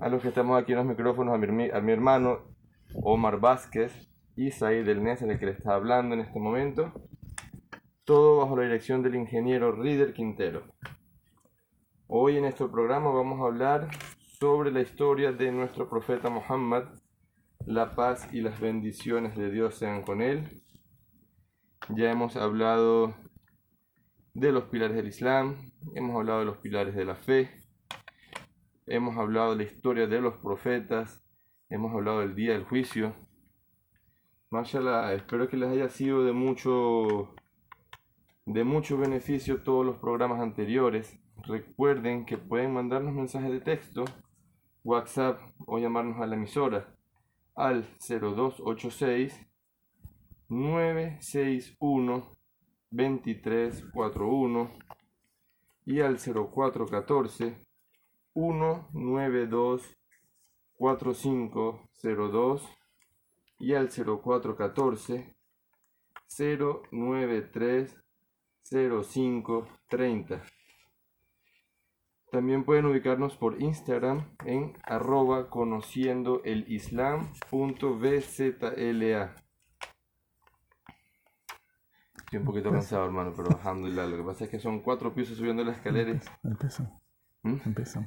a los que estamos aquí en los micrófonos, a mi, hermano Omar Vázquez y Said del NES, el que le está hablando en este momento. Todo bajo la dirección del ingeniero Rider Quintero. Hoy en nuestro programa vamos a hablar sobre la historia de nuestro profeta Muhammad. La paz y las bendiciones de Dios sean con él. Ya hemos hablado de los pilares del Islam, hemos hablado de los pilares de la fe, hemos hablado de la historia de los profetas, hemos hablado del día del juicio. Mashallah, espero que les haya sido de mucho de mucho beneficio todos los programas anteriores. Recuerden que pueden mandarnos mensajes de texto, WhatsApp o llamarnos a la emisora al 0286 961 2341 y al 0414 192 4502 y al 0414 093 0530. También pueden ubicarnos por Instagram en arroba conociendo el islam.bzla. Estoy un poquito cansado, hermano, pero alhamdulillah. Lo que pasa es que son cuatro pisos subiendo las escaleras. Empezó. ¿Mm? Empezó.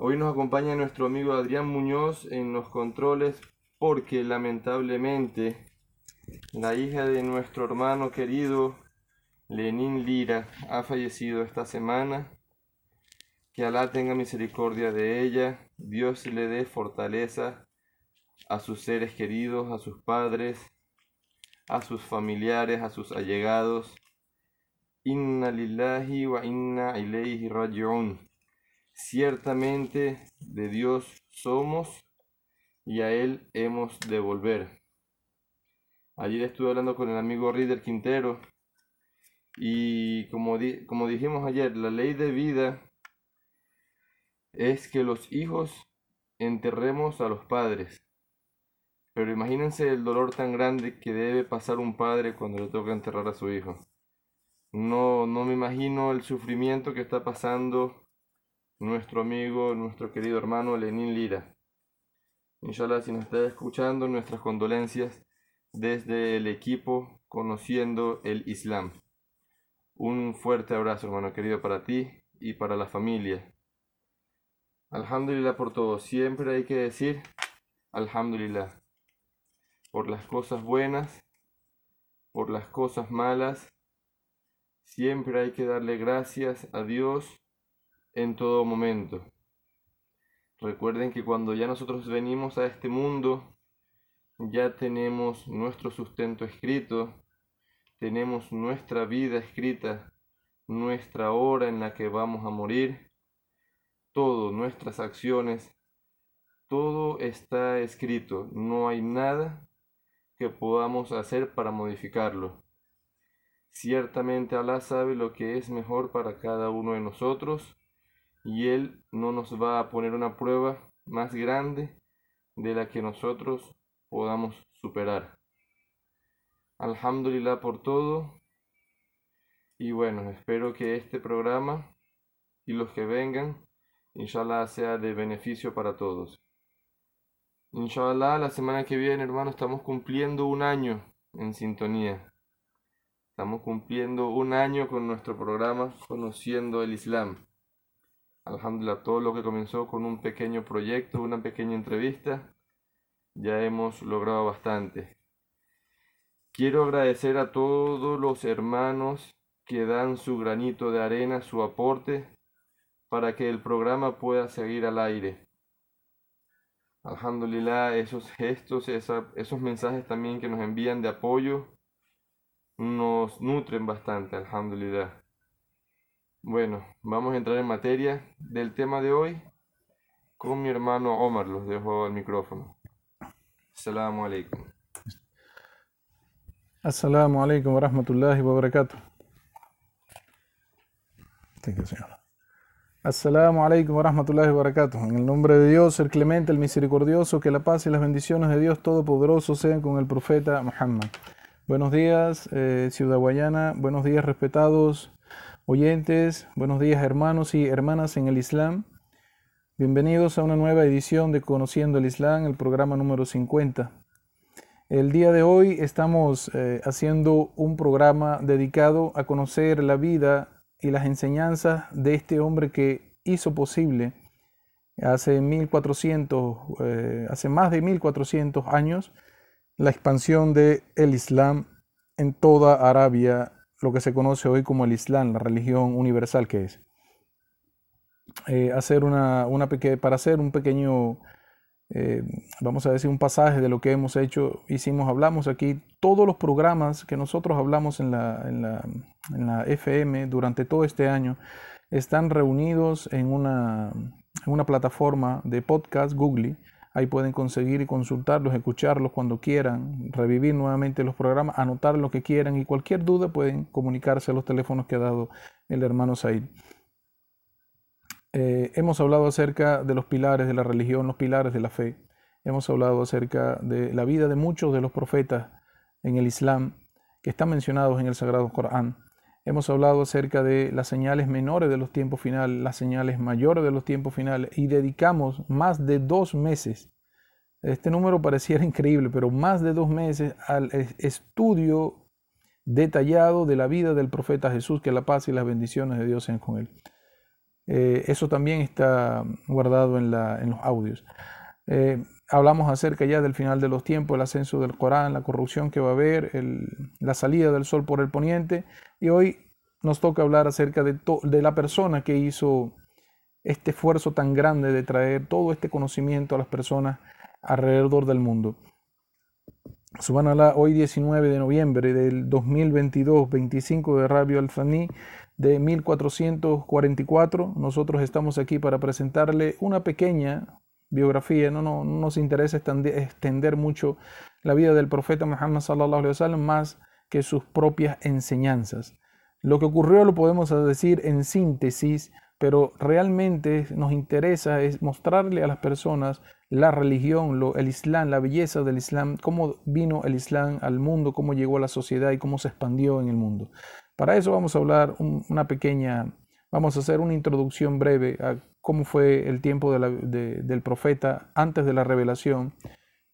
Hoy nos acompaña nuestro amigo Adrián Muñoz en los controles porque lamentablemente la hija de nuestro hermano querido Lenín Lira ha fallecido esta semana. Que Alá tenga misericordia de ella, Dios le dé fortaleza a sus seres queridos, a sus padres, a sus familiares, a sus allegados. Inna lillahi wa inna ilayhi raji'un. Ciertamente de Dios somos y a Él hemos de volver. Ayer estuve hablando con el amigo Rider Quintero y como, como dijimos ayer, la ley de vida es que los hijos enterremos a los padres. Pero imagínense el dolor tan grande que debe pasar un padre cuando le toca enterrar a su hijo. No, no me imagino el sufrimiento que está pasando nuestro amigo, nuestro querido hermano Lenín Lira. Inshallah, si nos está escuchando, nuestras condolencias desde el equipo Conociendo el Islam. Un fuerte abrazo, hermano querido, para ti y para la familia. Alhamdulillah por todo. Siempre hay que decir Alhamdulillah por las cosas buenas, por las cosas malas. Siempre hay que darle gracias a Dios en todo momento. Recuerden que cuando ya nosotros venimos a este mundo, ya tenemos nuestro sustento escrito, tenemos nuestra vida escrita, nuestra hora en la que vamos a morir, todo, nuestras acciones, todo está escrito, no hay nada que podamos hacer para modificarlo. Ciertamente Alá sabe lo que es mejor para cada uno de nosotros y Él no nos va a poner una prueba más grande de la que nosotros podamos superar. Alhamdulillah por todo y bueno, espero que este programa y los que vengan, inshallah, sea de beneficio para todos. Inshallah, la semana que viene, hermano, estamos cumpliendo un año en sintonía. Estamos cumpliendo un año con nuestro programa Conociendo el Islam. Alhamdulillah, todo lo que comenzó con un pequeño proyecto, una pequeña entrevista, ya hemos logrado bastante. Quiero agradecer a todos los hermanos que dan su granito de arena, su aporte, para que el programa pueda seguir al aire. Alhamdulillah, esos gestos, esos mensajes también que nos envían de apoyo nos nutren bastante, alhamdulillah. Bueno, vamos a entrar en materia del tema de hoy con mi hermano Omar. Los dejo al micrófono. Assalamu alaikum. Assalamu alaikum wa rahmatullahi wa barakatuh. Assalamu alaikum wa rahmatullahi wa barakatuh. En el nombre de Dios, el clemente, el misericordioso, que la paz y las bendiciones de Dios Todopoderoso sean con el profeta Muhammad. Buenos días, eh, Ciudad Guayana. Buenos días, respetados oyentes. Buenos días, hermanos y hermanas en el Islam. Bienvenidos a una nueva edición de Conociendo el Islam, el programa número 50. El día de hoy estamos eh, haciendo un programa dedicado a conocer la vida y las enseñanzas de este hombre que hizo posible hace 1400, eh, hace más de 1400 años la expansión del el Islam en toda Arabia, lo que se conoce hoy como el Islam, la religión universal que es. Eh, hacer una, para hacer un pequeño, eh, vamos a decir, un pasaje de lo que hemos hecho, hicimos, hablamos aquí, todos los programas que nosotros hablamos en la, en la, en la FM durante todo este año están reunidos en una, en una plataforma de podcast Google Ahí pueden conseguir y consultarlos, escucharlos cuando quieran, revivir nuevamente los programas, anotar lo que quieran y cualquier duda pueden comunicarse a los teléfonos que ha dado el hermano Said. Eh, hemos hablado acerca de los pilares de la religión, los pilares de la fe. Hemos hablado acerca de la vida de muchos de los profetas en el Islam que están mencionados en el Sagrado Corán. Hemos hablado acerca de las señales menores de los tiempos finales, las señales mayores de los tiempos finales y dedicamos más de dos meses. Este número pareciera increíble, pero más de dos meses al estudio detallado de la vida del profeta Jesús, que la paz y las bendiciones de Dios sean con él. Eh, eso también está guardado en, los audios. Eh, hablamos acerca ya del final de los tiempos, el ascenso del Corán, la corrupción que va a haber, la salida del sol por el poniente. Y hoy nos toca hablar acerca de, de la persona que hizo este esfuerzo tan grande de traer todo este conocimiento a las personas alrededor del mundo. Subhanallah, hoy 19 de noviembre del 2022, 25 de Rabio Al-Thani de 1444, nosotros estamos aquí para presentarle una pequeña biografía, no, no, nos interesa extender mucho la vida del profeta Muhammad sallallahu alaihi wasallam más que sus propias enseñanzas. Lo que ocurrió lo podemos decir en síntesis, pero realmente nos interesa es mostrarle a las personas la religión, el Islam, la belleza del Islam, cómo vino el Islam al mundo, cómo llegó a la sociedad y cómo se expandió en el mundo. Para eso vamos a hablar una pequeña, vamos a hacer una introducción breve a cómo fue el tiempo del profeta antes de la revelación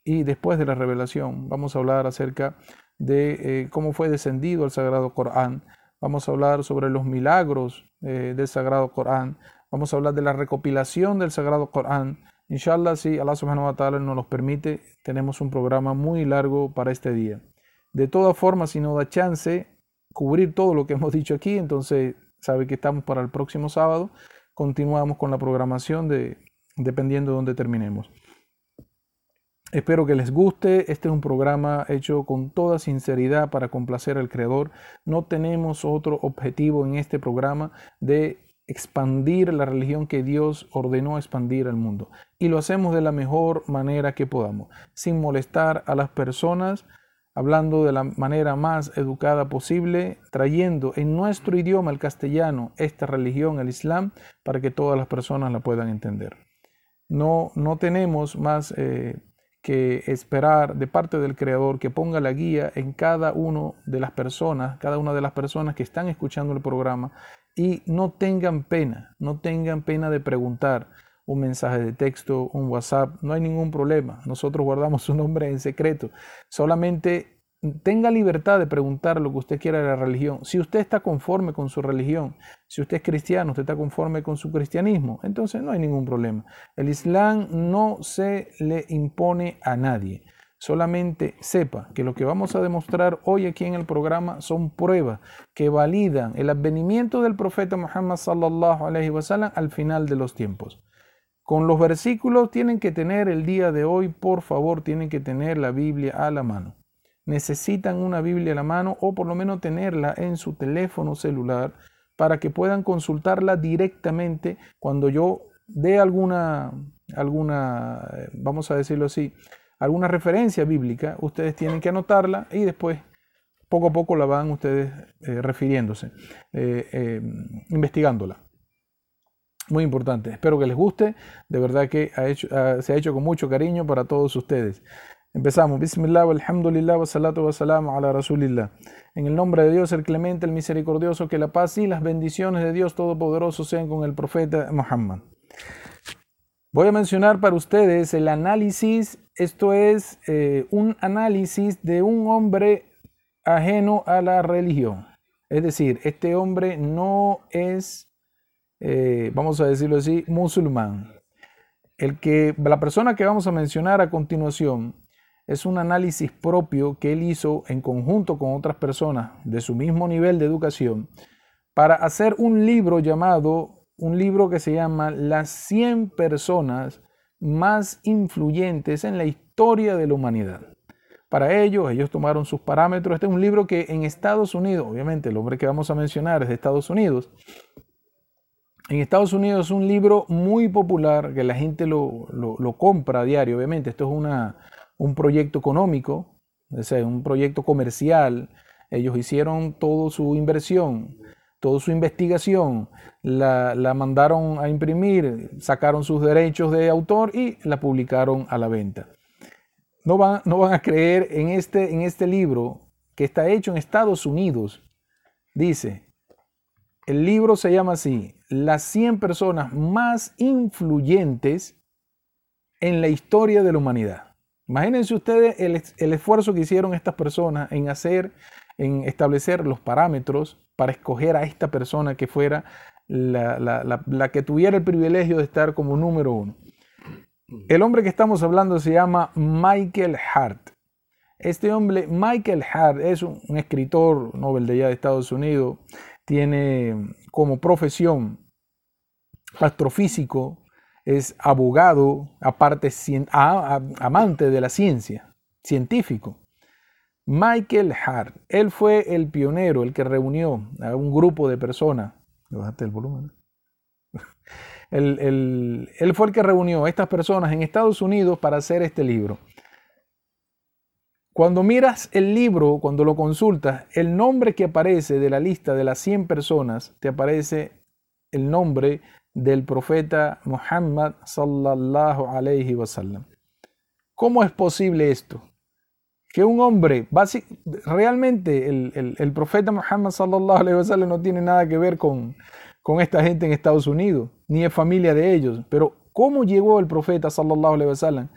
y después de la revelación. Vamos a hablar acerca de eh, cómo fue descendido el Sagrado Corán. Vamos a hablar sobre los milagros eh, del Sagrado Corán. Vamos a hablar de la recopilación del Sagrado Corán. Inshallah, si Allah subhanahu wa ta'ala nos los permite, tenemos un programa muy largo para este día. De todas formas, si nos da chance cubrir todo lo que hemos dicho aquí, entonces sabe que estamos para el próximo sábado continuamos con la programación de, dependiendo de dónde terminemos. Espero que les guste. Este es un programa hecho con toda sinceridad para complacer al Creador. No tenemos otro objetivo en este programa de expandir la religión que Dios ordenó expandir al mundo. Y lo hacemos de la mejor manera que podamos, sin molestar a las personas hablando de la manera más educada posible, trayendo en nuestro idioma, el castellano, esta religión, el Islam, para que todas las personas la puedan entender. No, no tenemos más eh, que esperar de parte del Creador que ponga la guía en cada una de las personas, cada una de las personas que están escuchando el programa y no tengan pena, no tengan pena de preguntar un mensaje de texto, un WhatsApp, no hay ningún problema. Nosotros guardamos su nombre en secreto. Solamente tenga libertad de preguntar lo que usted quiera de la religión. Si usted está conforme con su religión, si usted es cristiano, usted está conforme con su cristianismo, entonces no hay ningún problema. El Islam no se le impone a nadie. Solamente sepa que lo que vamos a demostrar hoy aquí en el programa son pruebas que validan el advenimiento del profeta Muhammad sallallahu alaihi wasallam al final de los tiempos. Con los versículos tienen que tener el día de hoy, por favor, tienen que tener la Biblia a la mano. Necesitan una Biblia a la mano o por lo menos tenerla en su teléfono celular para que puedan consultarla directamente cuando yo dé alguna, alguna, vamos a decirlo así, alguna referencia bíblica, ustedes tienen que anotarla y después poco a poco la van ustedes eh, refiriéndose, eh, eh, investigándola. Muy importante. Espero que les guste. De verdad que se ha hecho con mucho cariño para todos ustedes. Empezamos. Bismillah, alhamdulillah, wa salatu wa salamu ala rasulillah. En el nombre de Dios, el clemente, el misericordioso, que la paz y las bendiciones de Dios Todopoderoso sean con el profeta Muhammad. Voy a mencionar para ustedes el análisis, esto es eh, un análisis de un hombre ajeno a la religión. Es decir, este hombre no es, eh, vamos a decirlo así, musulmán. El que, la persona que vamos a mencionar a continuación es un análisis propio que él hizo en conjunto con otras personas de su mismo nivel de educación para hacer un libro llamado un libro que se llama Las 100 personas más influyentes en la historia de la humanidad. Para ello, ellos tomaron sus parámetros. Este es un libro que en Estados Unidos, obviamente el hombre que vamos a mencionar es de Estados Unidos. En Estados Unidos es un libro muy popular que la gente lo, compra a diario, obviamente. Esto es una, un proyecto económico, es un proyecto comercial. Ellos hicieron toda su inversión toda su investigación, la, mandaron a imprimir, sacaron sus derechos de autor y la publicaron a la venta. No van, no van a creer en este, en este libro que está hecho en Estados Unidos. Dice, el libro se llama así, las 100 personas más influyentes en la historia de la humanidad. Imagínense ustedes el, esfuerzo que hicieron estas personas en hacer, en establecer los parámetros para escoger a esta persona que fuera la, que tuviera el privilegio de estar como número uno. El hombre que estamos hablando se llama Michael Hart. Este hombre, Michael Hart, es un, escritor Nobel de allá de Estados Unidos, tiene como profesión astrofísico, es abogado, aparte amante de la ciencia, científico. Michael Hart, él fue el pionero, el que reunió a un grupo de personas. Bajaste el volumen. él fue el que reunió a estas personas en Estados Unidos para hacer este libro. Cuando miras el libro, cuando lo consultas, el nombre que aparece de la lista de las 100 personas, te aparece el nombre del profeta Muhammad sallallahu alayhi wasallam. ¿Cómo es posible esto? que un hombre, realmente el, profeta Muhammad sallallahu alaihi wasallam no tiene nada que ver con, con esta gente en Estados Unidos, ni es familia de ellos, pero ¿cómo llegó el profeta sallallahu alaihi wasallam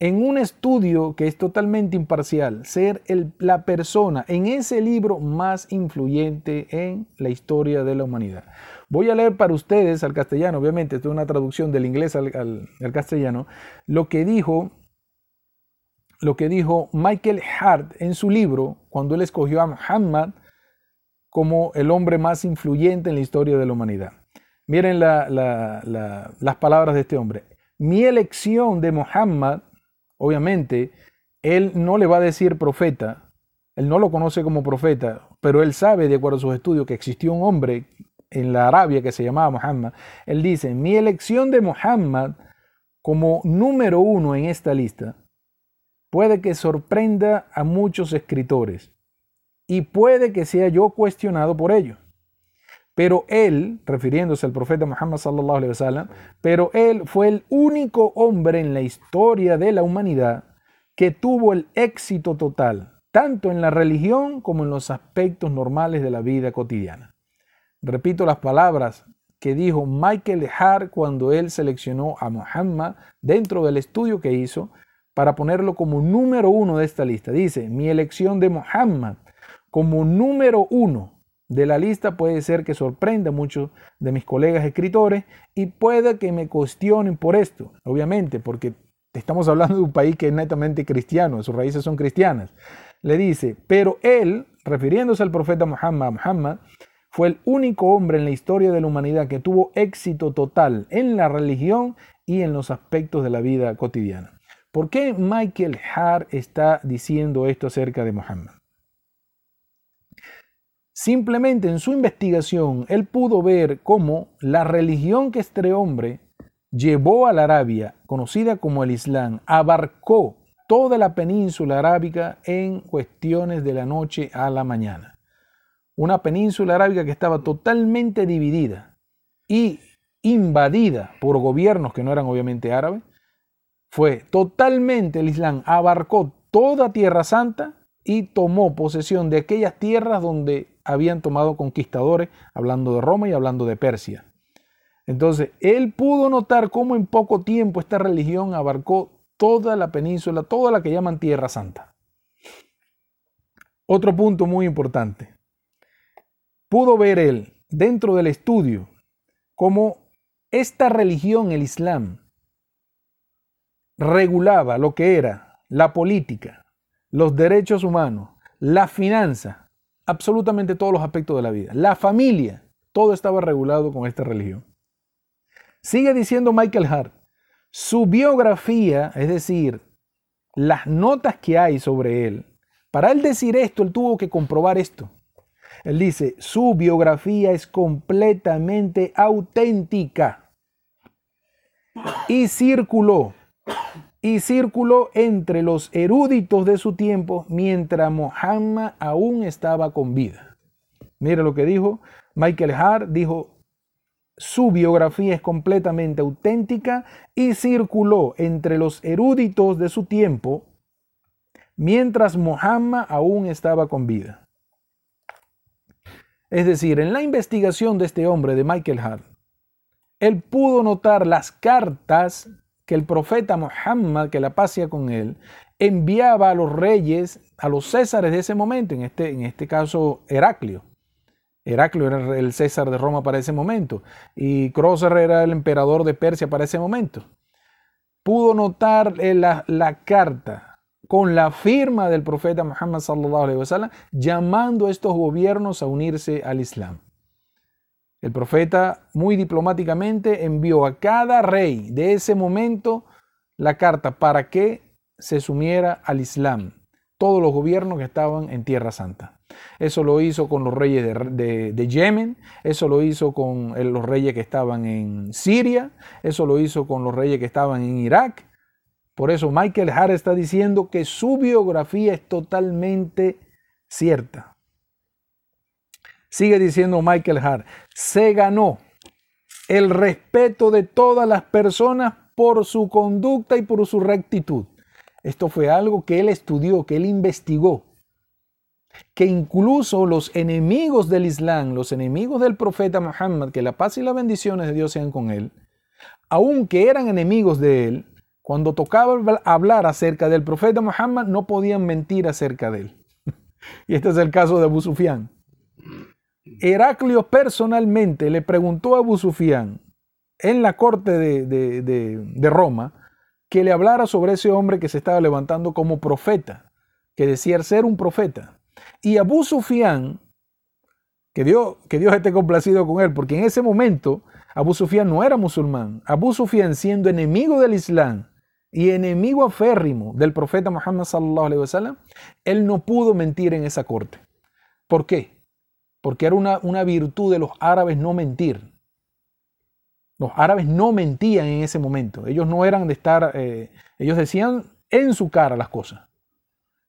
en un estudio que es totalmente imparcial, ser la persona en ese libro más influyente en la historia de la humanidad? Voy a leer para ustedes al castellano, obviamente, esto es una traducción del inglés al, castellano, lo que dijo lo que dijo Michael Hart en su libro cuando él escogió a Muhammad como el hombre más influyente en la historia de la humanidad. Miren las palabras de este hombre. Mi elección de Muhammad, obviamente, él no le va a decir profeta, él no lo conoce como profeta, pero él sabe, de acuerdo a sus estudios, que existió un hombre en la Arabia que se llamaba Muhammad. Él dice, mi elección de Muhammad como número uno en esta lista puede que sorprenda a muchos escritores y puede que sea yo cuestionado por ello. Pero él, refiriéndose al profeta Muhammad sallallahu alaihi wasallam, pero él fue el único hombre en la historia de la humanidad que tuvo el éxito total, tanto en la religión como en los aspectos normales de la vida cotidiana. Repito las palabras que dijo Michael Hart cuando él seleccionó a Muhammad dentro del estudio que hizo para ponerlo como número uno de esta lista. Dice, mi elección de Muhammad como número uno de la lista puede ser que sorprenda a muchos de mis colegas escritores y pueda que me cuestionen por esto, obviamente, porque estamos hablando de un país que es netamente cristiano, sus raíces son cristianas. Le dice, pero él, refiriéndose al profeta Muhammad, Muhammad, fue el único hombre en la historia de la humanidad que tuvo éxito total en la religión y en los aspectos de la vida cotidiana. ¿Por qué Michael Hart está diciendo esto acerca de Muhammad? Simplemente en su investigación él pudo ver cómo la religión que este hombre llevó a la Arabia, conocida como el Islam, abarcó toda la península arábica en cuestiones de la noche a la mañana. Una península arábica que estaba totalmente dividida y invadida por gobiernos que no eran obviamente árabes, fue totalmente el Islam, abarcó toda Tierra Santa y tomó posesión de aquellas tierras donde habían tomado conquistadores, hablando de Roma y hablando de Persia. Entonces, él pudo notar cómo en poco tiempo esta religión abarcó toda la península, toda la que llaman Tierra Santa. Otro punto muy importante. Pudo ver él dentro del estudio cómo esta religión, el Islam, regulaba lo que era la política, los derechos humanos, la finanza, absolutamente todos los aspectos de la vida. La familia, todo estaba regulado con esta religión. Sigue diciendo Michael Hart, su biografía, es decir, las notas que hay sobre él, para él decir esto, él tuvo que comprobar esto. Él dice, su biografía es completamente auténtica y circuló, y circuló entre los eruditos de su tiempo mientras Mohammed aún estaba con vida. Mire lo que dijo Michael Hart, dijo, su biografía es completamente auténtica y circuló entre los eruditos de su tiempo mientras Mohammed aún estaba con vida. Es decir, en la investigación de este hombre, de Michael Hart, él pudo notar las cartas que el profeta Muhammad, que la pasea con él, enviaba a los reyes, a los césares de ese momento, en este, en este caso Heraclio. Heraclio era el César de Roma para ese momento y Crocer era el emperador de Persia para ese momento. Pudo notar eh, la, carta con la firma del profeta Muhammad sallallahu llamando a estos gobiernos a unirse al Islam. El profeta muy diplomáticamente envió a cada rey de ese momento la carta para que se sumiera al Islam, todos los gobiernos que estaban en Tierra Santa. Eso lo hizo con los reyes de, Yemen, eso lo hizo con los reyes que estaban en Siria, eso lo hizo con los reyes que estaban en Irak. Por eso Michael Hart está diciendo que su biografía es totalmente cierta. Sigue diciendo Michael Hart, se ganó el respeto de todas las personas por su conducta y por su rectitud. Esto fue algo que él estudió, que él investigó que incluso los enemigos del Islam, los enemigos del profeta Muhammad, que la paz y las bendiciones de Dios sean con él, aunque eran enemigos de él, cuando tocaba hablar acerca del profeta Muhammad, no podían mentir acerca de él. y este es el caso de Abu Sufyan. Heraclio personalmente le preguntó a Abu Sufyan en la corte de, de Roma que le hablara sobre ese hombre que se estaba levantando como profeta, que decía ser un profeta. Y Abu Sufyan, que Dios, que Dios esté complacido con él, porque en ese momento Abu Sufyan no era musulmán. Abu Sufyan siendo enemigo del Islam y enemigo aférrimo del profeta Muhammad sallallahu alaihi wasallam, él no pudo mentir en esa corte. ¿Por qué? Porque era una, una virtud de los árabes no mentir. Los árabes no mentían en ese momento. Ellos no eran de estar, eh, ellos decían en su cara las cosas.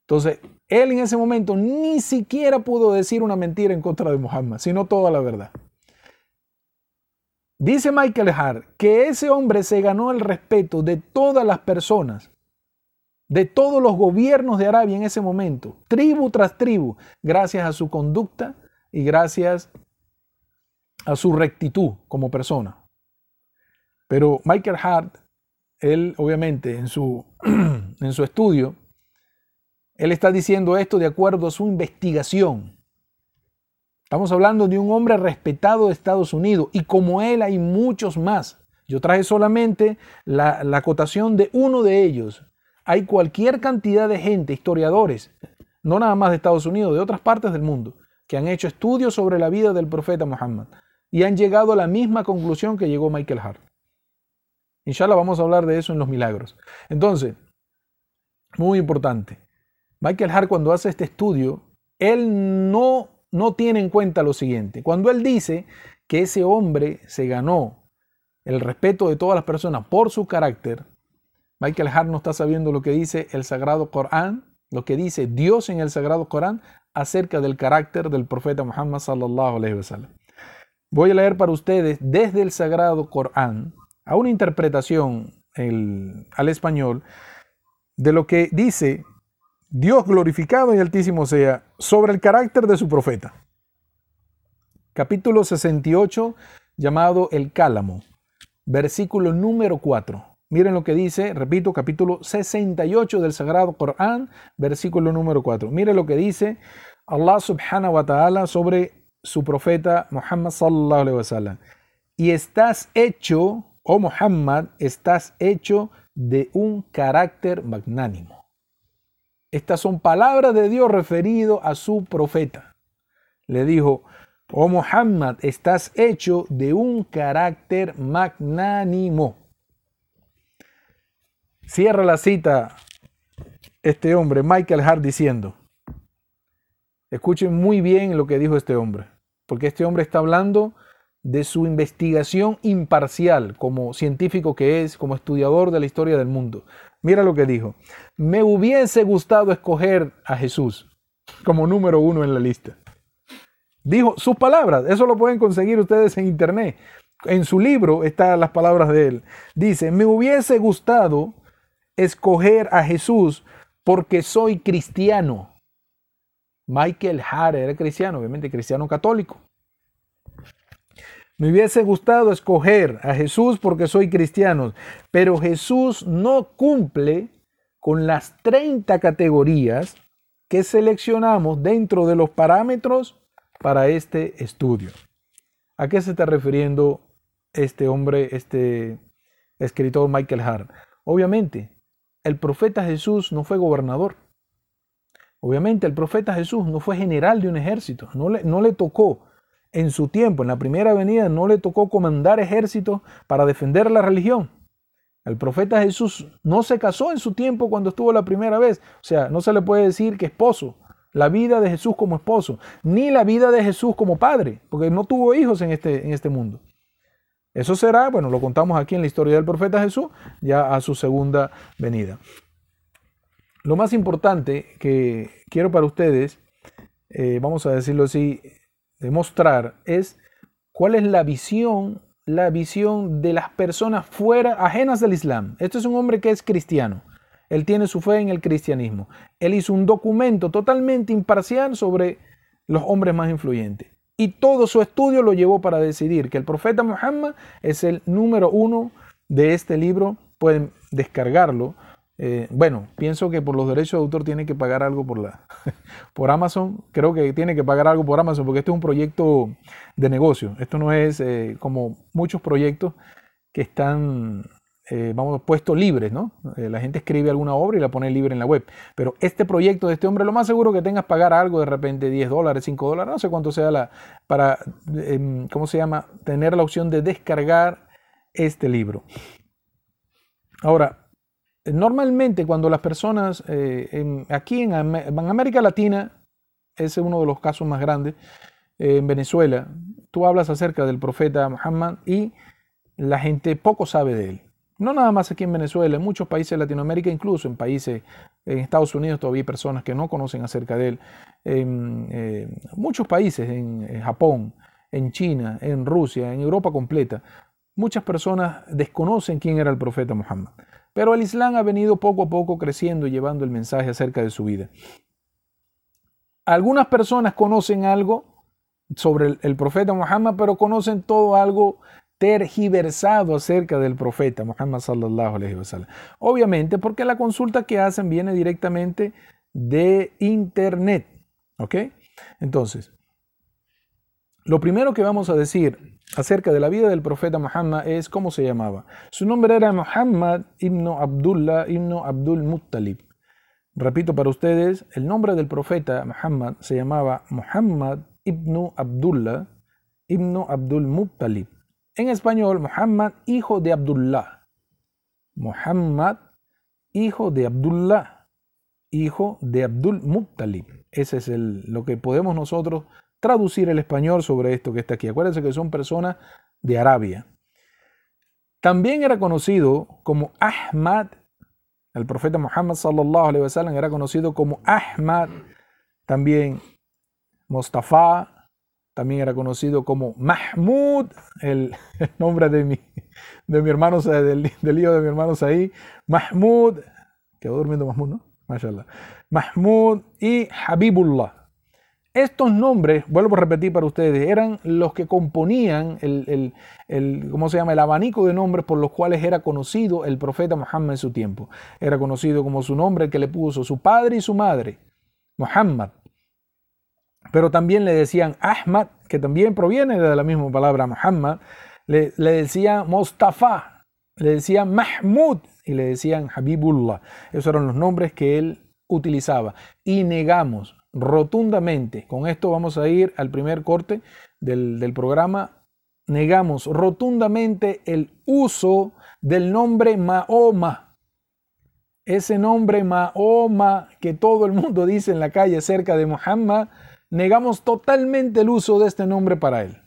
Entonces, él en ese momento ni siquiera pudo decir una mentira en contra de Muhammad, sino toda la verdad. Dice Michael Hart que ese hombre se ganó el respeto de todas las personas, de todos los gobiernos de Arabia en ese momento, tribu tras tribu, gracias a su conducta y gracias a su rectitud como persona. Pero Michael Hart, él obviamente en su, en su estudio, él está diciendo esto de acuerdo a su investigación. Estamos hablando de un hombre respetado de Estados Unidos y como él hay muchos más. Yo traje solamente la, la acotación de uno de ellos. Hay cualquier cantidad de gente, historiadores, no nada más de Estados Unidos, de otras partes del mundo, que han hecho estudios sobre la vida del profeta Muhammad y han llegado a la misma conclusión que llegó Michael Hart. Inshallah vamos a hablar de eso en los milagros. Entonces, muy importante, Michael Hart cuando hace este estudio, él no, no tiene en cuenta lo siguiente. Cuando él dice que ese hombre se ganó el respeto de todas las personas por su carácter, Michael Hart no está sabiendo lo que dice el Sagrado Corán, lo que dice Dios en el Sagrado Corán acerca del carácter del profeta Muhammad sallallahu alaihi wasallam. Voy a leer para ustedes desde el Sagrado Corán a una interpretación al español de lo que dice Dios glorificado y altísimo sea, sobre el carácter de su profeta. Capítulo 68, llamado El Cálamo. versículo número 4. Miren lo que dice, repito, capítulo 68 del Sagrado Corán, versículo número 4. Miren lo que dice Allah subhanahu wa ta'ala sobre su profeta Muhammad sallallahu alaihi wasallam. Y estás hecho, oh Muhammad, estás hecho de un carácter magnánimo. Estas son palabras de Dios referido a su profeta. Le dijo, oh Muhammad, estás hecho de un carácter magnánimo. Cierra la cita este hombre, Michael Hart, diciendo, escuchen muy bien lo que dijo este hombre, porque este hombre está hablando de su investigación imparcial como científico que es, como estudiador de la historia del mundo. Mira lo que dijo. Me hubiese gustado escoger a Jesús como número uno en la lista. Dijo sus palabras, eso lo pueden conseguir ustedes en internet. En su libro están las palabras de él. Dice, me hubiese gustado escoger a Jesús porque soy cristiano. Michael Hart era cristiano, obviamente cristiano católico. Me hubiese gustado escoger a Jesús porque soy cristiano, pero Jesús no cumple con las 30 categorías que seleccionamos dentro de los parámetros para este estudio. ¿A qué se está refiriendo este hombre, este escritor Michael Hart? Obviamente, el profeta Jesús no fue gobernador. Obviamente, el profeta Jesús no fue general de un ejército. No le, no le tocó en su tiempo, en la primera venida, no le tocó comandar ejércitos para defender la religión. El profeta Jesús no se casó en su tiempo cuando estuvo la primera vez. O sea, no se le puede decir que esposo. La vida de Jesús como esposo, ni la vida de Jesús como padre, porque no tuvo hijos en este, en este mundo. Eso será, bueno, lo contamos aquí en la historia del profeta Jesús, ya a su segunda venida. Lo más importante que quiero para ustedes, eh, vamos a decirlo así, demostrar es cuál es la visión, la visión de las personas fuera, ajenas del Islam. Este es un hombre que es cristiano. Él tiene su fe en el cristianismo. Él hizo un documento totalmente imparcial sobre los hombres más influyentes. Y todo su estudio lo llevó para decidir que el profeta Muhammad es el número uno de este libro. Pueden descargarlo eh, bueno, pienso que por los derechos de autor tiene que pagar algo por, la, por Amazon. Creo que tiene que pagar algo por Amazon porque este es un proyecto de negocio. Esto no es eh, como muchos proyectos que están, eh, vamos, puestos libres, ¿no? la gente escribe alguna obra y la pone libre en la web. Pero este proyecto de este hombre, lo más seguro que tengas pagar algo de repente, 10 dólares, 5 dólares, no sé cuánto sea la, para, em, ¿cómo se llama? Tener la opción de descargar este libro. Ahora, Normalmente cuando las personas eh, aquí en, América Latina, ese es uno de los casos más grandes, eh, en Venezuela, tú hablas acerca del profeta Muhammad y la gente poco sabe de él. No nada más aquí en Venezuela, en muchos países de Latinoamérica, incluso en países, en Estados Unidos todavía hay personas que no conocen acerca de él. En eh, muchos países, en Japón, en China, en Rusia, en Europa completa, muchas personas desconocen quién era el profeta Muhammad. Pero el Islam ha venido poco a poco creciendo y llevando el mensaje acerca de su vida. Algunas personas conocen algo sobre el, profeta Muhammad, pero conocen todo algo tergiversado acerca del profeta Muhammad sallallahu alaihi wasallam. Obviamente porque la consulta que hacen viene directamente de internet, ¿ok? Entonces, lo primero que vamos a decir acerca de la vida del profeta Muhammad es cómo se llamaba. Su nombre era Muhammad ibn Abdullah ibn Abdul Muttalib. Repito para ustedes, el nombre del profeta Muhammad se llamaba Muhammad ibn Abdullah ibn Abdul Muttalib. En español, Muhammad, hijo de Abdullah. Muhammad, hijo de Abdullah, hijo de Abdul Muttalib. Ese es lo que podemos nosotros traducir el español sobre esto que está aquí. Acuérdense que son personas de Arabia. También era conocido como Ahmad, el profeta Muhammad sallallahu alaihi wasallam era conocido como Ahmad, también Mustafa, también era conocido como Mahmud, el, nombre de mi, de mi hermano, del, del hijo de mi hermano ahí, Mahmud, quedó durmiendo Mahmud, ¿no? Mashallah. Mahmud y Habibullah. Estos nombres, vuelvo a repetir para ustedes, eran los que componían el, ¿cómo se llama? el abanico de nombres por los cuales era conocido el profeta Muhammad en su tiempo. Era conocido como su nombre que le puso su padre y su madre, Muhammad. Pero también le decían Ahmad, que también proviene de la misma palabra Muhammad. Le, le decían Mustafa, le decían Mahmud y le decían Habibullah. Esos eran los nombres que él utilizaba. Y negamos rotundamente, con esto vamos a ir al primer corte del, programa, negamos rotundamente el uso del nombre Mahoma. Ese nombre Mahoma que todo el mundo dice en la calle cerca de Muhammad, negamos totalmente el uso de este nombre para él.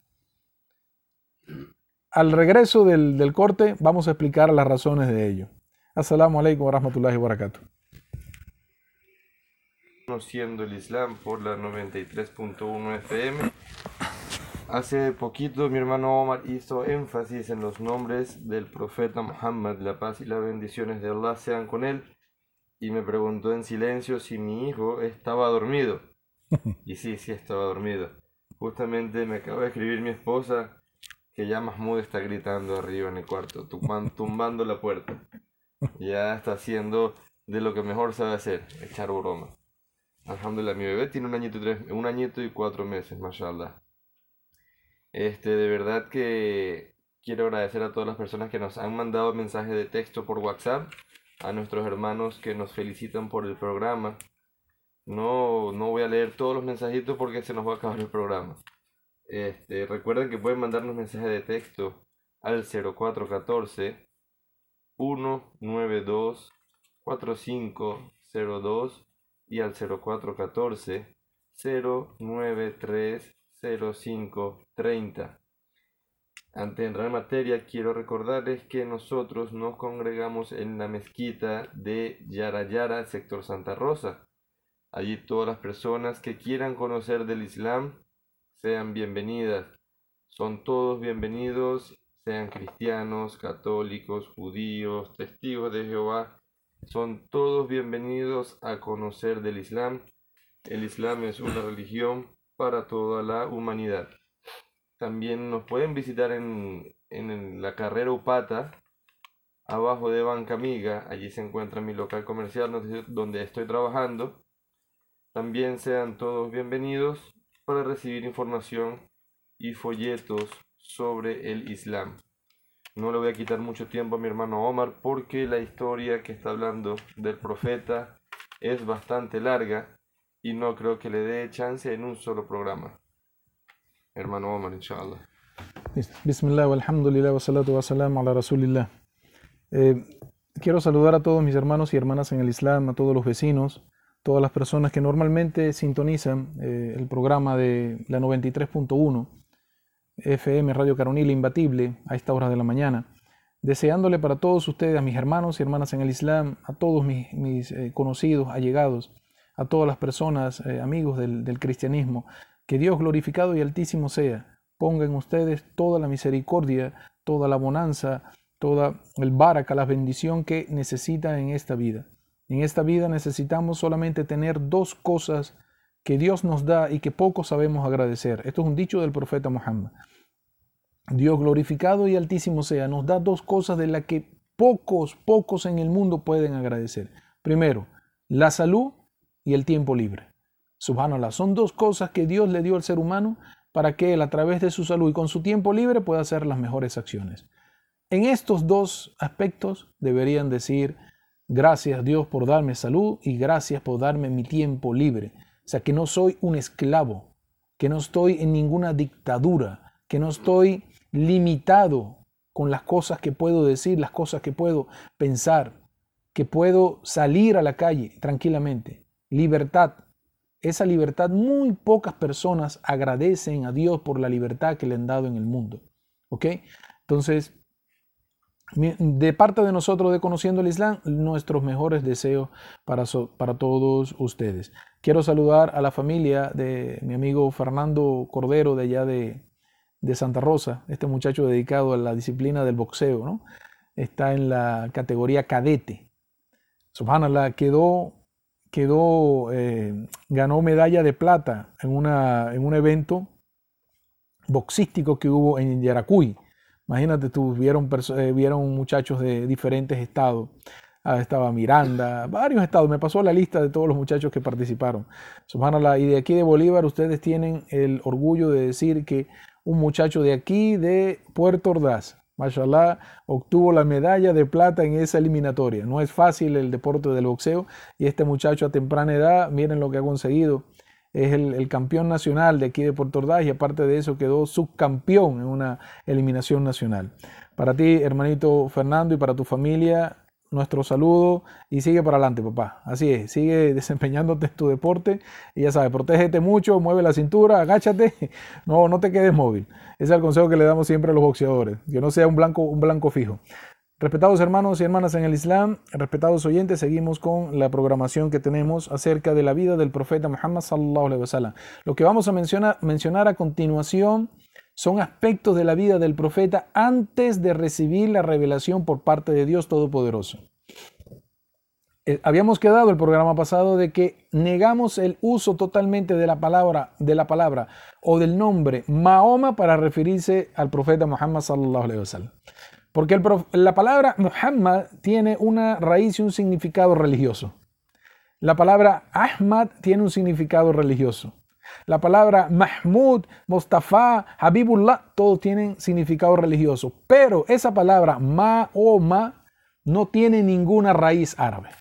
Al regreso del, del corte vamos a explicar las razones de ello. Assalamu alaikum wa rahmatullahi wa barakatuh conociendo el Islam por la 93.1 FM. Hace poquito mi hermano Omar hizo énfasis en los nombres del profeta Muhammad, la paz y las bendiciones de Allah sean con él, y me preguntó en silencio si mi hijo estaba dormido. Y sí, sí estaba dormido. Justamente me acaba de escribir mi esposa que ya Mahmoud está gritando arriba en el cuarto, tumbando la puerta. Ya está haciendo de lo que mejor sabe hacer, echar broma. Alhamdulillah, mi bebé tiene un añito y, tres, un añito y cuatro meses, mashallah. Este, de verdad que quiero agradecer a todas las personas que nos han mandado mensajes de texto por WhatsApp, a nuestros hermanos que nos felicitan por el programa. No, no voy a leer todos los mensajitos porque se nos va a acabar el programa. Este, recuerden que pueden mandarnos mensajes de texto al 0414 192 4502 y al 0414 0930530. Ante de entrar en materia, quiero recordarles que nosotros nos congregamos en la mezquita de Yarayara, sector Santa Rosa. Allí todas las personas que quieran conocer del Islam sean bienvenidas. Son todos bienvenidos, sean cristianos, católicos, judíos, testigos de Jehová son todos bienvenidos a conocer del Islam. El Islam es una religión para toda la humanidad. También nos pueden visitar en, la carrera Upata, abajo de Banca Amiga. Allí se encuentra mi local comercial donde estoy trabajando. También sean todos bienvenidos para recibir información y folletos sobre el Islam. No le voy a quitar mucho tiempo a mi hermano Omar porque la historia que está hablando del profeta es bastante larga y no creo que le dé chance en un solo programa. Hermano Omar, inshallah. Bismillah, alhamdulillah, wa salatu wa salam ala rasulillah. Eh, quiero saludar a todos mis hermanos y hermanas en el Islam, a todos los vecinos, todas las personas que normalmente sintonizan eh, el programa de la 93.1 FM Radio Caronil Imbatible a esta hora de la mañana, deseándole para todos ustedes, a mis hermanos y hermanas en el Islam, a todos mis, eh, conocidos, allegados, a todas las personas, eh, amigos del, cristianismo, que Dios glorificado y altísimo sea, ponga en ustedes toda la misericordia, toda la bonanza, toda el baraka, la bendición que necesitan en esta vida. En esta vida necesitamos solamente tener dos cosas que Dios nos da y que poco sabemos agradecer. Esto es un dicho del profeta Muhammad. Dios glorificado y altísimo sea, nos da dos cosas de las que pocos, pocos en el mundo pueden agradecer. Primero, la salud y el tiempo libre. Subhanallah, son dos cosas que Dios le dio al ser humano para que él a través de su salud y con su tiempo libre pueda hacer las mejores acciones. En estos dos aspectos deberían decir, gracias Dios por darme salud y gracias por darme mi tiempo libre. O sea, que no soy un esclavo, que no estoy en ninguna dictadura, que no estoy limitado con las cosas que puedo decir, las cosas que puedo pensar, que puedo salir a la calle tranquilamente. Libertad. Esa libertad muy pocas personas agradecen a Dios por la libertad que le han dado en el mundo. ¿Ok? Entonces, de parte de nosotros de Conociendo el Islam, nuestros mejores deseos para, para todos ustedes. Quiero saludar a la familia de mi amigo Fernando Cordero de allá de, de Santa Rosa, este muchacho dedicado a la disciplina del boxeo, ¿no? Está en la categoría cadete. Subhanallah, quedó, quedó, eh, ganó medalla de plata en, una, en un evento boxístico que hubo en Yaracuy. Imagínate tú, vieron, eh, vieron muchachos de diferentes estados. Ah, estaba Miranda, varios estados. Me pasó la lista de todos los muchachos que participaron. Subhanallah. Y de aquí de Bolívar, ustedes tienen el orgullo de decir que un muchacho de aquí, de Puerto Ordaz, mashallah, obtuvo la medalla de plata en esa eliminatoria. No es fácil el deporte del boxeo. Y este muchacho a temprana edad, miren lo que ha conseguido es el, campeón nacional de aquí de Puerto Ordaz y aparte de eso quedó subcampeón en una eliminación nacional. Para ti, hermanito Fernando, y para tu familia, nuestro saludo y sigue para adelante, papá. Así es, sigue desempeñándote en tu deporte y ya sabes, protégete mucho, mueve la cintura, agáchate, no, no te quedes móvil. Ese es el consejo que le damos siempre a los boxeadores, que no sea un blanco, un blanco fijo. Respetados hermanos y hermanas en el Islam, respetados oyentes, seguimos con la programación que tenemos acerca de la vida del profeta Muhammad sallallahu alaihi wasallam. Lo que vamos a mencionar, mencionar a continuación son aspectos de la vida del profeta antes de recibir la revelación por parte de Dios Todopoderoso. Eh, habíamos quedado el programa pasado de que negamos el uso totalmente de la palabra, de la palabra o del nombre Mahoma para referirse al profeta Muhammad sallallahu alaihi wasallam. Porque la palabra Muhammad tiene una raíz y un significado religioso. La palabra Ahmad tiene un significado religioso. La palabra Mahmud, Mustafa, Habibullah, todos tienen significado religioso. Pero esa palabra Mahoma no tiene ninguna raíz árabe.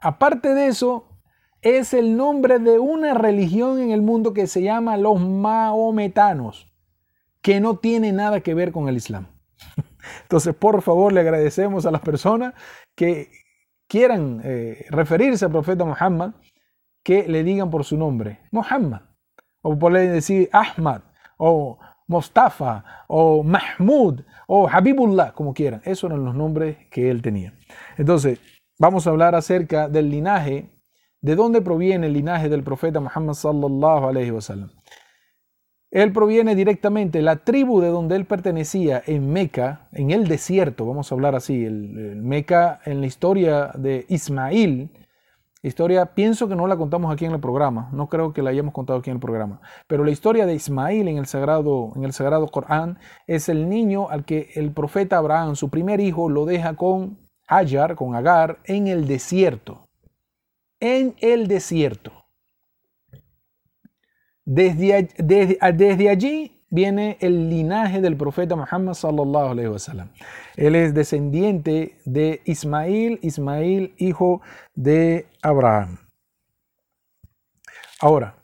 Aparte de eso, es el nombre de una religión en el mundo que se llama los maometanos, que no tiene nada que ver con el Islam. Entonces, por favor, le agradecemos a las personas que quieran eh, referirse al profeta Muhammad, que le digan por su nombre, Muhammad, o pueden decir Ahmad, o Mustafa, o Mahmud, o Habibullah, como quieran. Esos eran los nombres que él tenía. Entonces, vamos a hablar acerca del linaje, de dónde proviene el linaje del profeta Muhammad sallallahu alaihi wasallam. Él proviene directamente, la tribu de donde él pertenecía en Meca, en el desierto, vamos a hablar así, el, Meca en la historia de Ismail, historia pienso que no la contamos aquí en el programa, no creo que la hayamos contado aquí en el programa, pero la historia de Ismail en el sagrado, en el sagrado Corán es el niño al que el profeta Abraham, su primer hijo, lo deja con Hajar, con Agar, en el desierto. En el desierto. Desde, allí viene el linaje del profeta Muhammad sallallahu alaihi wasallam. Él es descendiente de Ismail, Ismail hijo de Abraham. Ahora,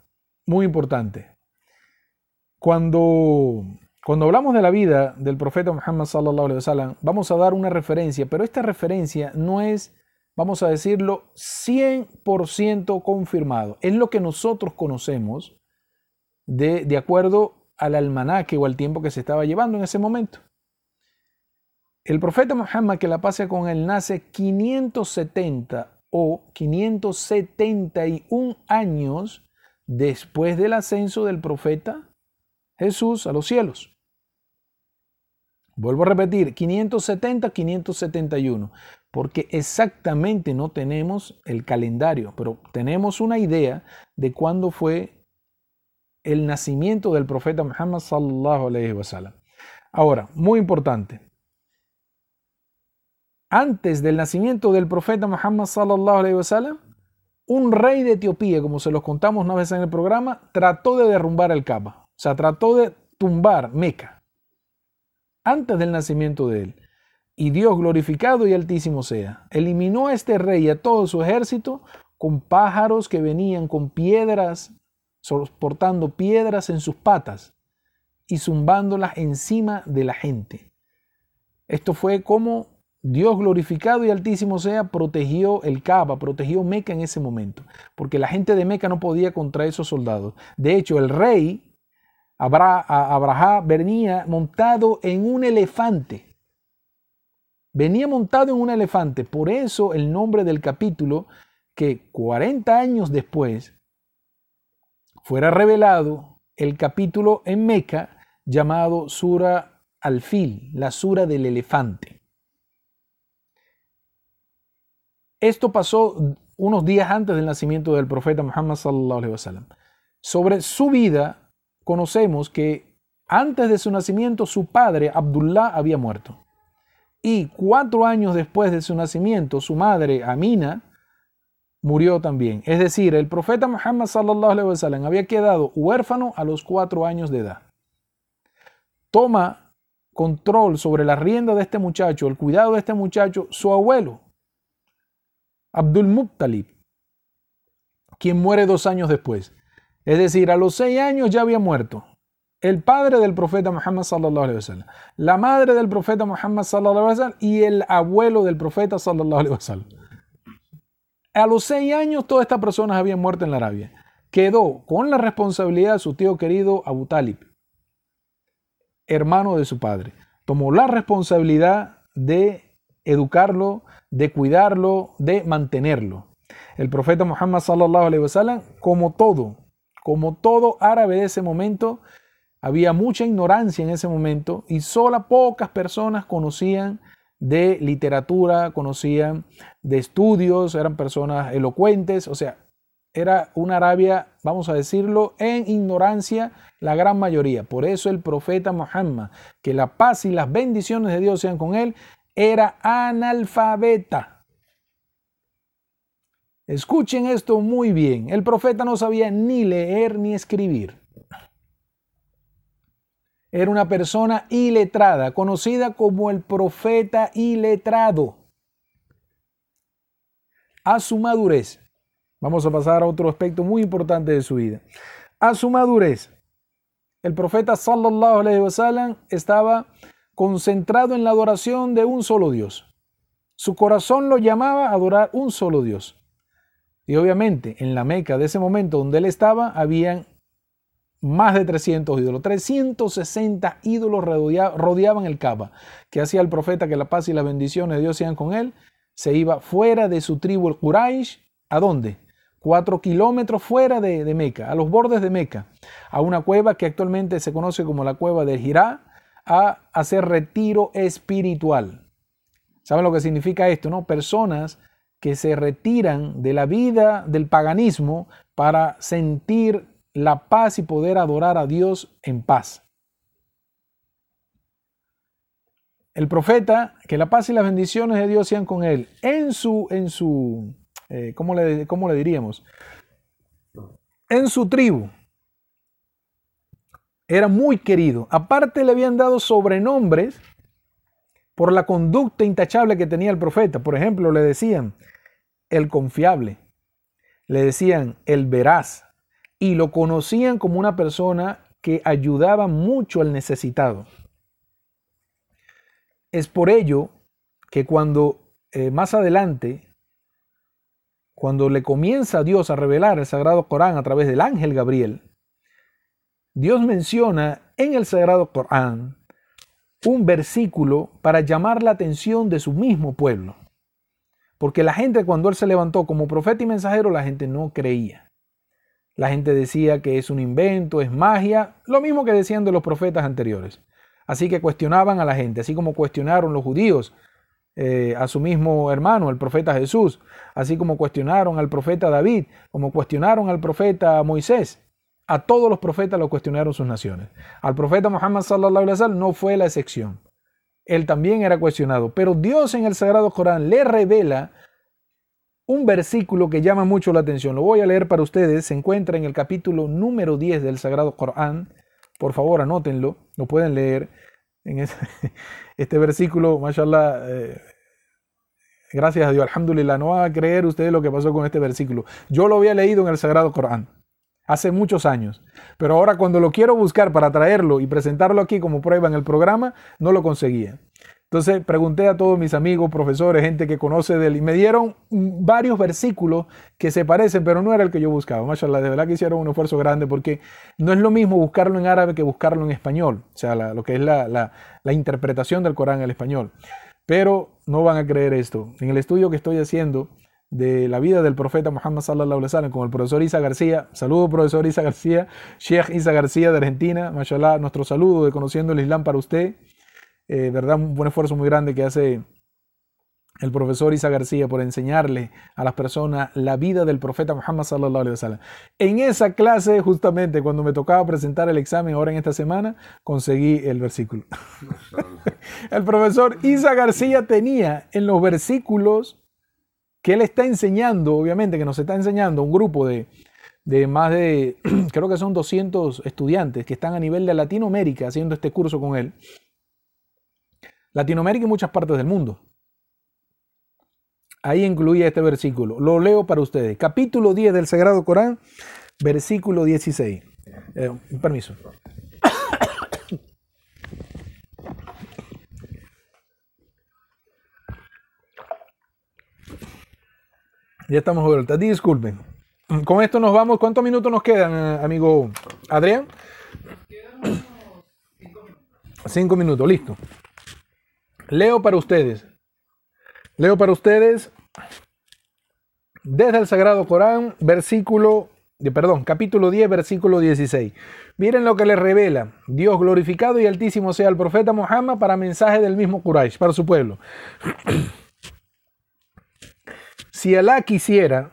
muy importante. Cuando, cuando hablamos de la vida del profeta Muhammad sallallahu alaihi wasallam, vamos a dar una referencia, pero esta referencia no es vamos a decirlo, 100% confirmado. Es lo que nosotros conocemos de, acuerdo al almanaque o al tiempo que se estaba llevando en ese momento. El profeta Muhammad, que la pase con él, nace 570 o 571 años después del ascenso del profeta Jesús a los cielos. Vuelvo a repetir, 570, 571, porque exactamente no tenemos el calendario, pero tenemos una idea de cuándo fue el nacimiento del profeta Muhammad sallallahu alaihi wasallam. Ahora, muy importante. Antes del nacimiento del profeta Muhammad sallallahu alaihi wasallam, un rey de Etiopía, como se los contamos una vez en el programa, trató de derrumbar el Kaaba, o sea, trató de tumbar Meca antes del nacimiento de él. Y Dios glorificado y altísimo sea, eliminó a este rey y a todo su ejército con pájaros que venían con piedras soportando piedras en sus patas y zumbándolas encima de la gente. Esto fue como Dios glorificado y altísimo sea protegió el Kaaba, protegió Meca en ese momento, porque la gente de Meca no podía contra esos soldados. De hecho, el rey Abraham venía montado en un elefante. Venía montado en un elefante. Por eso el nombre del capítulo que 40 años después fuera revelado el capítulo en Meca llamado Sura al-Fil, la Sura del elefante. Esto pasó unos días antes del nacimiento del profeta Muhammad. Sobre su vida conocemos que antes de su nacimiento su padre Abdullah había muerto. Y cuatro años después de su nacimiento su madre Amina murió también. Es decir, el profeta Muhammad sallallahu alaihi wasallam había quedado huérfano a los cuatro años de edad. Toma control sobre la rienda de este muchacho, el cuidado de este muchacho, su abuelo, Abdul Muttalib, quien muere dos años después. Es decir, a los seis años ya había muerto el padre del profeta Muhammad sallallahu alaihi wasallam, la madre del profeta Muhammad sallallahu alaihi wasallam y el abuelo del profeta sallallahu alaihi wasallam. A los seis años todas estas personas habían muerto en la Arabia. Quedó con la responsabilidad de su tío querido Abu Talib, hermano de su padre. Tomó la responsabilidad de educarlo, de cuidarlo, de mantenerlo. El profeta Muhammad sallallahu alaihi como todo, como todo árabe de ese momento, había mucha ignorancia en ese momento y solo pocas personas conocían de literatura, conocían de estudios, eran personas elocuentes, o sea, era una Arabia, vamos a decirlo, en ignorancia la gran mayoría. Por eso el profeta Muhammad, que la paz y las bendiciones de Dios sean con él, era analfabeta. Escuchen esto muy bien. El profeta no sabía ni leer ni escribir. Era una persona iletrada, conocida como el profeta iletrado. A su madurez, vamos a pasar a otro aspecto muy importante de su vida. A su madurez, el profeta sallallahu estaba concentrado en la adoración de un solo Dios. Su corazón lo llamaba a adorar un solo Dios. Y obviamente en la Meca de ese momento donde él estaba, habían más de 300 ídolos, 360 ídolos rodeaban el Kaaba. que hacía el profeta que la paz y las bendiciones de Dios sean con él? Se iba fuera de su tribu, el Quraysh, ¿a dónde? Cuatro kilómetros fuera de, de, Meca, a los bordes de Meca, a una cueva que actualmente se conoce como la cueva de Jirá, a hacer retiro espiritual. ¿Saben lo que significa esto? No? Personas que se retiran de la vida del paganismo para sentir la paz y poder adorar a Dios en paz. El profeta, que la paz y las bendiciones de Dios sean con él, en su, en su, eh, ¿cómo, le, ¿cómo le diríamos? En su tribu. Era muy querido. Aparte le habían dado sobrenombres por la conducta intachable que tenía el profeta. Por ejemplo, le decían el confiable, le decían el veraz, y lo conocían como una persona que ayudaba mucho al necesitado. Es por ello que cuando eh, más adelante, cuando le comienza Dios a revelar el Sagrado Corán a través del ángel Gabriel, Dios menciona en el Sagrado Corán un versículo para llamar la atención de su mismo pueblo. Porque la gente cuando él se levantó como profeta y mensajero, la gente no creía. La gente decía que es un invento, es magia, lo mismo que decían de los profetas anteriores. Así que cuestionaban a la gente, así como cuestionaron los judíos eh, a su mismo hermano, el profeta Jesús, así como cuestionaron al profeta David, como cuestionaron al profeta Moisés. A todos los profetas lo cuestionaron sus naciones. Al profeta Muhammad sallallahu alaihi wasallam no fue la excepción. Él también era cuestionado, pero Dios en el Sagrado Corán le revela un versículo que llama mucho la atención. Lo voy a leer para ustedes. Se encuentra en el capítulo número 10 del Sagrado Corán. Por favor, anótenlo. Lo pueden leer. En este versículo, mashallah, eh, gracias a Dios, alhamdulillah, no van a creer ustedes lo que pasó con este versículo. Yo lo había leído en el Sagrado Corán hace muchos años, pero ahora cuando lo quiero buscar para traerlo y presentarlo aquí como prueba en el programa, no lo conseguía. Entonces pregunté a todos mis amigos, profesores, gente que conoce de él, y me dieron varios versículos que se parecen, pero no era el que yo buscaba. Mashallah, de verdad que hicieron un esfuerzo grande porque no es lo mismo buscarlo en árabe que buscarlo en español, o sea, lo que es la, la, interpretación del Corán el español. Pero no van a creer esto. En el estudio que estoy haciendo de la vida del profeta Muhammad sallallahu alaihi wasallam con el profesor Isa García. Saludo profesor Isa García, Sheikh Isa García de Argentina. Mashallah, nuestro saludo de Conociendo el Islam para usted. Eh, ¿verdad? Un buen esfuerzo muy grande que hace el profesor Isa García por enseñarle a las personas la vida del profeta Muhammad sallallahu alaihi wasallam. En esa clase, justamente cuando me tocaba presentar el examen ahora en esta semana, conseguí el versículo. el profesor Isa García tenía en los versículos que él está enseñando, obviamente que nos está enseñando un grupo de, de más de, creo que son 200 estudiantes que están a nivel de Latinoamérica haciendo este curso con él. Latinoamérica y muchas partes del mundo. Ahí incluía este versículo. Lo leo para ustedes. Capítulo 10 del Sagrado Corán, versículo 16. Eh, permiso. Ya estamos vuelta. Disculpen. Con esto nos vamos. ¿Cuántos minutos nos quedan, amigo Adrián? Cinco minutos, listo. Leo para ustedes. Leo para ustedes desde el Sagrado Corán, versículo, perdón, capítulo 10, versículo 16. Miren lo que le revela. Dios glorificado y altísimo sea el profeta Muhammad para mensaje del mismo Quraysh, para su pueblo. si Alá quisiera,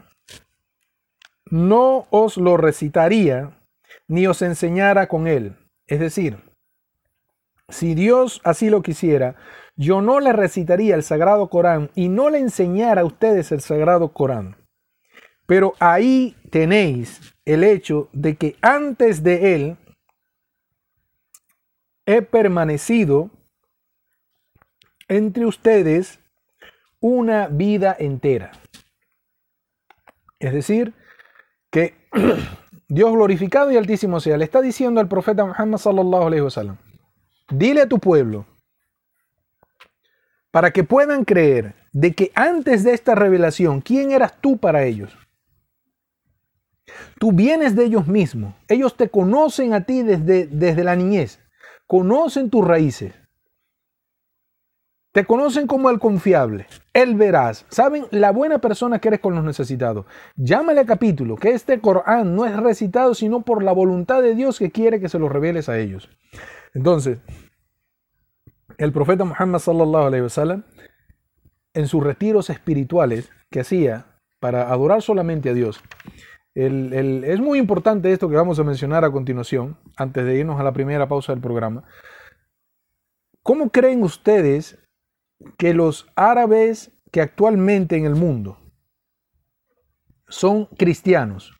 no os lo recitaría ni os enseñara con él. Es decir, si Dios así lo quisiera, yo no le recitaría el Sagrado Corán y no le enseñara a ustedes el Sagrado Corán. Pero ahí tenéis el hecho de que antes de él he permanecido entre ustedes una vida entera. Es decir, que Dios glorificado y altísimo sea, le está diciendo al profeta Muhammad sallallahu alaihi wasallam, dile a tu pueblo, para que puedan creer de que antes de esta revelación, ¿quién eras tú para ellos? Tú vienes de ellos mismos. Ellos te conocen a ti desde, desde la niñez. Conocen tus raíces. Te conocen como el confiable, el veraz. Saben la buena persona que eres con los necesitados. Llámale a capítulo que este Corán no es recitado sino por la voluntad de Dios que quiere que se lo reveles a ellos. Entonces, el profeta Muhammad sallallahu alaihi wasallam en sus retiros espirituales que hacía para adorar solamente a Dios. es muy importante esto que vamos a mencionar a continuación, antes de irnos a la primera pausa del programa. ¿Cómo creen ustedes que los árabes que actualmente en el mundo son cristianos,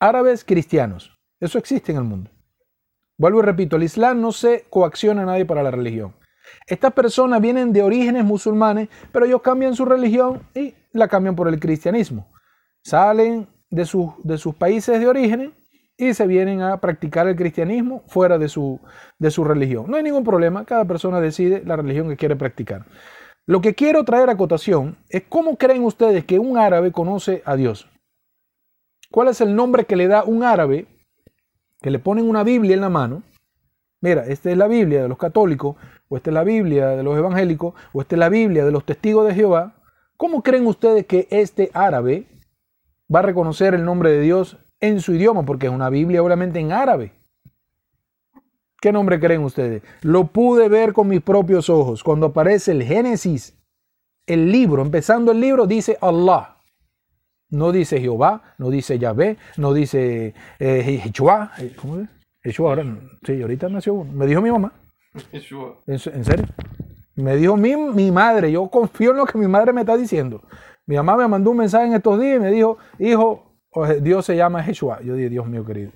árabes cristianos, eso existe en el mundo? Vuelvo y repito, el Islam no se coacciona a nadie para la religión. Estas personas vienen de orígenes musulmanes, pero ellos cambian su religión y la cambian por el cristianismo. Salen de, de sus países de origen y se vienen a practicar el cristianismo fuera de su, de su religión. No hay ningún problema, cada persona decide la religión que quiere practicar. Lo que quiero traer a cotación es cómo creen ustedes que un árabe conoce a Dios. ¿Cuál es el nombre que le da un árabe que le ponen una Biblia en la mano? Mira, esta es la Biblia de los católicos, o esta es la Biblia de los evangélicos, o esta es la Biblia de los testigos de Jehová, ¿cómo creen ustedes que este árabe va a reconocer el nombre de Dios en su idioma? Porque es una Biblia obviamente en árabe. ¿Qué nombre creen ustedes? Lo pude ver con mis propios ojos. Cuando aparece el Génesis, el libro, empezando el libro, dice Allah. No dice Jehová, no dice Yahvé, no dice eh, ¿Cómo es? ahora, sí, ahorita nació uno. Me dijo mi mamá. ¿En, serio? Me dijo mi, mi madre, yo confío en lo que mi madre me está diciendo. Mi mamá me mandó un mensaje en estos días y me dijo, hijo, Dios se llama Yeshua. Yo dije, Dios mío querido.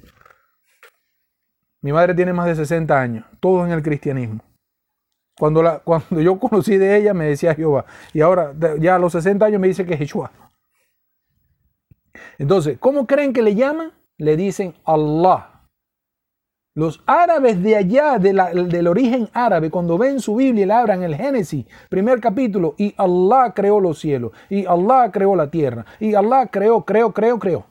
Mi madre tiene más de 60 años, todos en el cristianismo. Cuando, la, cuando yo conocí de ella me decía Jehová. Y ahora, ya a los 60 años me dice que es Yeshua. Entonces, ¿cómo creen que le llaman? Le dicen Allah. Los árabes de allá, del origen árabe, cuando ven su Biblia y la abran el Génesis, primer capítulo, y Allah creó los cielos, y Allah creó la tierra, y Allah creó, creó, creó, creó.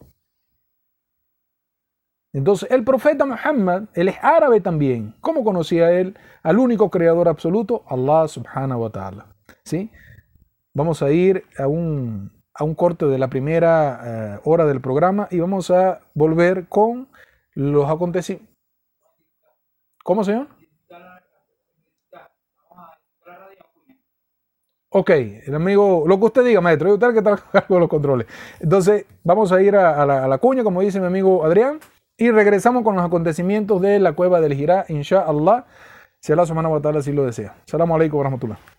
Entonces, el profeta Muhammad, él es árabe también. ¿Cómo conocía él al único creador absoluto? Allah subhanahu wa ta'ala. ¿Sí? Vamos a ir a un, a un corte de la primera eh, hora del programa y vamos a volver con los acontecimientos. ¿Cómo, señor? Ok, el amigo, lo que usted diga, maestro, usted que está con los controles. Entonces, vamos a ir a, la, cuña, como dice mi amigo Adrián, y regresamos con los acontecimientos de la cueva del Girá, insha Allah, si Allah subhanahu wa ta'ala así lo desea. Salamu alaikum wa rahmatullah.